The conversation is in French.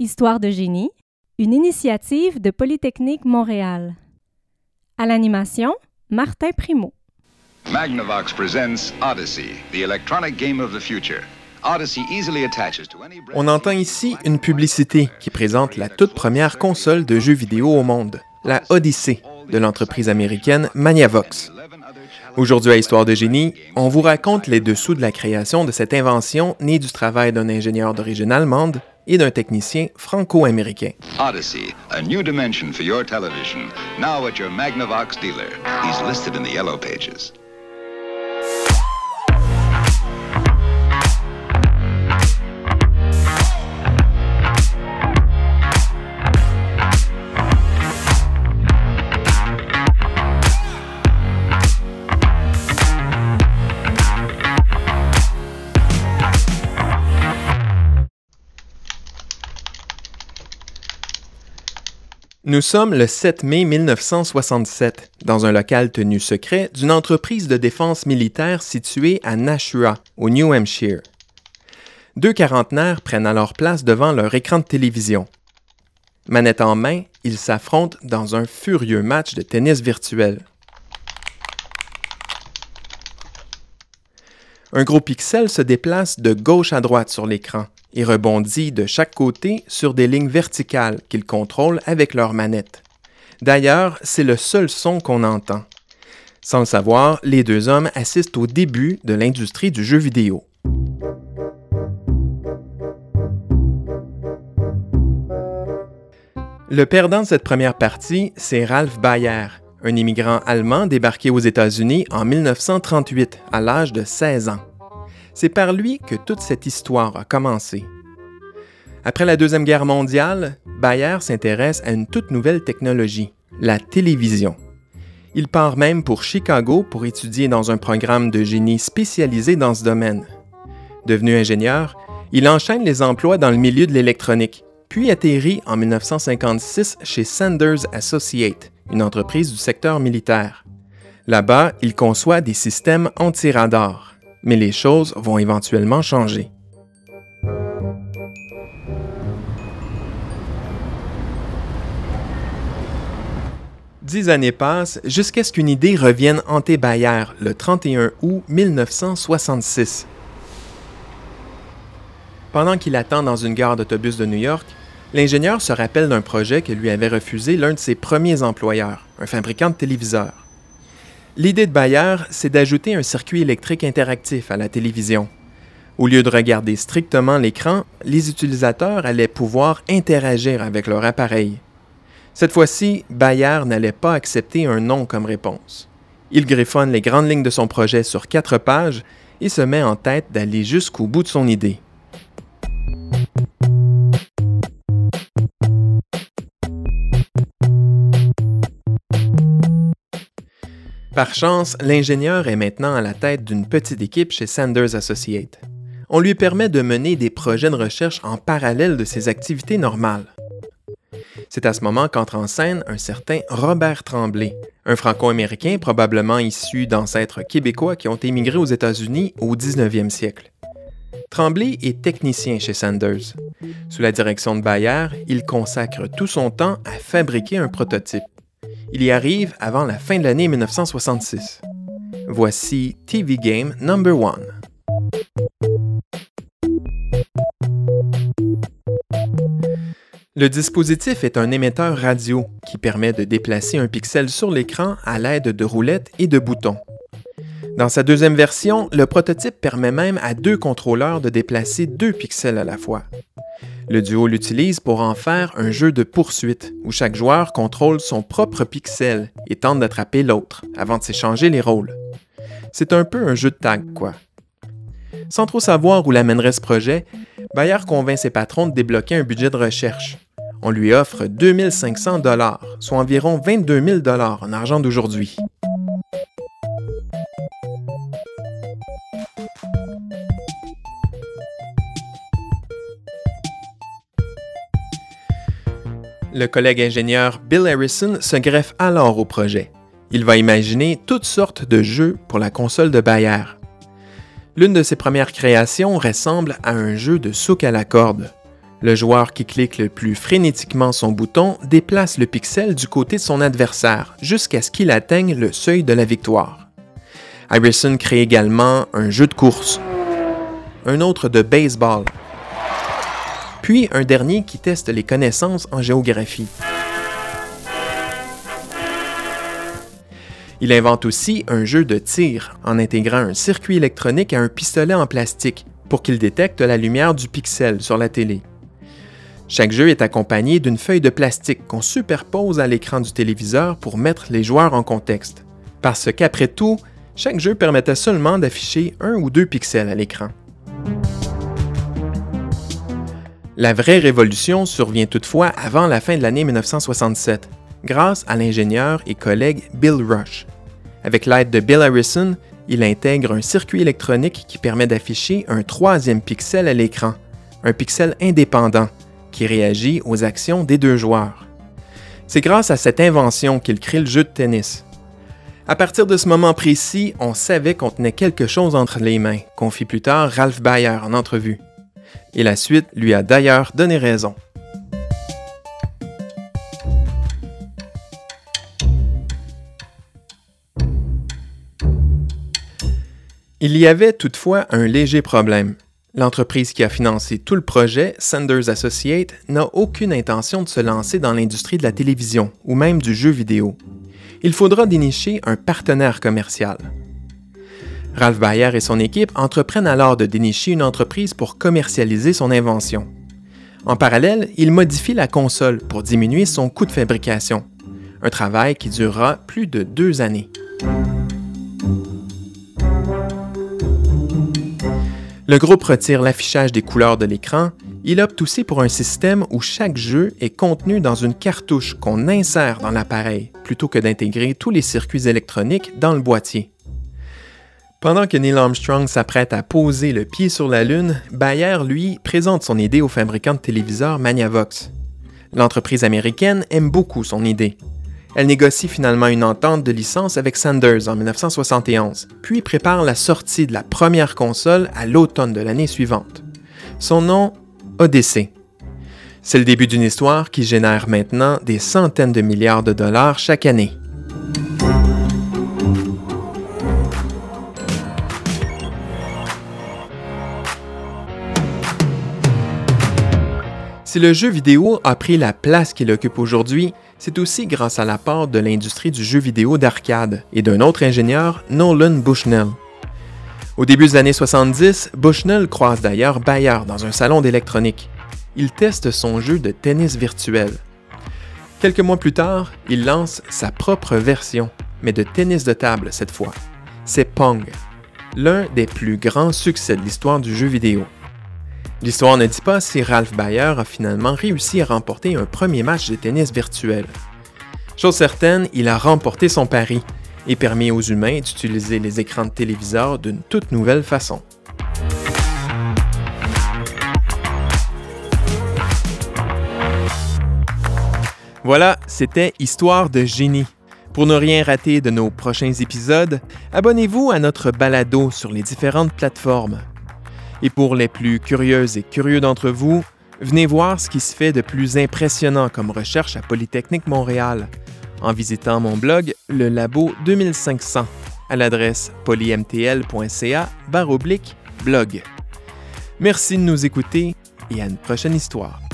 Histoire de génie, une initiative de Polytechnique Montréal. À l'animation, Martin Primo. Magnavox presents Odyssey, the electronic game of the future. Odyssey easily attaches to any On entend ici une publicité qui présente la toute première console de jeux vidéo au monde, la Odyssey, de l'entreprise américaine Magnavox. Aujourd'hui à Histoire de génie, on vous raconte les dessous de la création de cette invention née du travail d'un ingénieur d'origine allemande et d'un technicien franco-américain. Odyssey, a new dimension for your television. Now at your Magnavox dealer. He's listed in the yellow pages. Nous sommes le 7 mai 1967, dans un local tenu secret d'une entreprise de défense militaire située à Nashua, au New Hampshire. Deux quarantenaires prennent alors place devant leur écran de télévision. Manette en main, ils s'affrontent dans un furieux match de tennis virtuel. Un gros pixel se déplace de gauche à droite sur l'écran et rebondit de chaque côté sur des lignes verticales qu'ils contrôlent avec leur manette. D'ailleurs, c'est le seul son qu'on entend. Sans le savoir, les deux hommes assistent au début de l'industrie du jeu vidéo. Le perdant de cette première partie, c'est Ralph Bayer, un immigrant allemand débarqué aux États-Unis en 1938 à l'âge de 16 ans. C'est par lui que toute cette histoire a commencé. Après la Deuxième Guerre mondiale, Bayer s'intéresse à une toute nouvelle technologie, la télévision. Il part même pour Chicago pour étudier dans un programme de génie spécialisé dans ce domaine. Devenu ingénieur, il enchaîne les emplois dans le milieu de l'électronique, puis atterrit en 1956 chez Sanders Associates, une entreprise du secteur militaire. Là-bas, il conçoit des systèmes anti-radar mais les choses vont éventuellement changer. Dix années passent jusqu'à ce qu'une idée revienne hanter Bayer le 31 août 1966. Pendant qu'il attend dans une gare d'autobus de New York, l'ingénieur se rappelle d'un projet que lui avait refusé l'un de ses premiers employeurs, un fabricant de téléviseurs. L'idée de Bayer, c'est d'ajouter un circuit électrique interactif à la télévision. Au lieu de regarder strictement l'écran, les utilisateurs allaient pouvoir interagir avec leur appareil. Cette fois-ci, Bayer n'allait pas accepter un non comme réponse. Il griffonne les grandes lignes de son projet sur quatre pages et se met en tête d'aller jusqu'au bout de son idée. Par chance, l'ingénieur est maintenant à la tête d'une petite équipe chez Sanders Associates. On lui permet de mener des projets de recherche en parallèle de ses activités normales. C'est à ce moment qu'entre en scène un certain Robert Tremblay, un franco-américain probablement issu d'ancêtres québécois qui ont émigré aux États-Unis au 19e siècle. Tremblay est technicien chez Sanders. Sous la direction de Bayer, il consacre tout son temps à fabriquer un prototype. Il y arrive avant la fin de l'année 1966. Voici TV Game Number One. Le dispositif est un émetteur radio qui permet de déplacer un pixel sur l'écran à l'aide de roulettes et de boutons. Dans sa deuxième version, le prototype permet même à deux contrôleurs de déplacer deux pixels à la fois. Le duo l'utilise pour en faire un jeu de poursuite où chaque joueur contrôle son propre pixel et tente d'attraper l'autre avant de s'échanger les rôles. C'est un peu un jeu de tag, quoi. Sans trop savoir où l'amènerait ce projet, Bayer convainc ses patrons de débloquer un budget de recherche. On lui offre 2500 dollars, soit environ 22 000 dollars en argent d'aujourd'hui. Le collègue ingénieur Bill Harrison se greffe alors au projet. Il va imaginer toutes sortes de jeux pour la console de Bayer. L'une de ses premières créations ressemble à un jeu de souk à la corde. Le joueur qui clique le plus frénétiquement son bouton déplace le pixel du côté de son adversaire jusqu'à ce qu'il atteigne le seuil de la victoire. Iverson crée également un jeu de course, un autre de baseball, puis un dernier qui teste les connaissances en géographie. Il invente aussi un jeu de tir en intégrant un circuit électronique à un pistolet en plastique pour qu'il détecte la lumière du pixel sur la télé. Chaque jeu est accompagné d'une feuille de plastique qu'on superpose à l'écran du téléviseur pour mettre les joueurs en contexte. Parce qu'après tout, chaque jeu permettait seulement d'afficher un ou deux pixels à l'écran. La vraie révolution survient toutefois avant la fin de l'année 1967, grâce à l'ingénieur et collègue Bill Rush. Avec l'aide de Bill Harrison, il intègre un circuit électronique qui permet d'afficher un troisième pixel à l'écran, un pixel indépendant, qui réagit aux actions des deux joueurs. C'est grâce à cette invention qu'il crée le jeu de tennis. À partir de ce moment précis, on savait qu'on tenait quelque chose entre les mains, confie plus tard Ralph Bayer en entrevue. Et la suite lui a d'ailleurs donné raison. Il y avait toutefois un léger problème. L'entreprise qui a financé tout le projet, Sanders Associates, n'a aucune intention de se lancer dans l'industrie de la télévision ou même du jeu vidéo. Il faudra dénicher un partenaire commercial. Ralph Bayer et son équipe entreprennent alors de dénicher une entreprise pour commercialiser son invention. En parallèle, ils modifient la console pour diminuer son coût de fabrication, un travail qui durera plus de deux années. Le groupe retire l'affichage des couleurs de l'écran. Il opte aussi pour un système où chaque jeu est contenu dans une cartouche qu'on insère dans l'appareil, plutôt que d'intégrer tous les circuits électroniques dans le boîtier. Pendant que Neil Armstrong s'apprête à poser le pied sur la Lune, Bayer, lui, présente son idée au fabricant de téléviseurs Magnavox. L'entreprise américaine aime beaucoup son idée. Elle négocie finalement une entente de licence avec Sanders en 1971, puis prépare la sortie de la première console à l'automne de l'année suivante. Son nom, Odyssey. C'est le début d'une histoire qui génère maintenant des centaines de milliards de dollars chaque année. Si le jeu vidéo a pris la place qu'il occupe aujourd'hui, c'est aussi grâce à l'apport de l'industrie du jeu vidéo d'arcade et d'un autre ingénieur, Nolan Bushnell. Au début des années 70, Bushnell croise d'ailleurs Bayer dans un salon d'électronique. Il teste son jeu de tennis virtuel. Quelques mois plus tard, il lance sa propre version, mais de tennis de table cette fois. C'est Pong, l'un des plus grands succès de l'histoire du jeu vidéo. L'histoire ne dit pas si Ralph Bayer a finalement réussi à remporter un premier match de tennis virtuel? Chose certaine, il a remporté son pari et permis aux humains d'utiliser les écrans de téléviseur d'une toute nouvelle façon. Voilà, c'était Histoire de génie. Pour ne rien rater de nos prochains épisodes, abonnez-vous à notre balado sur les différentes plateformes et pour les plus curieuses et curieux d'entre vous, venez voir ce qui se fait de plus impressionnant comme recherche à Polytechnique Montréal en visitant mon blog Le Labo 2500 à l'adresse polymtl.ca blog. Merci de nous écouter et à une prochaine histoire.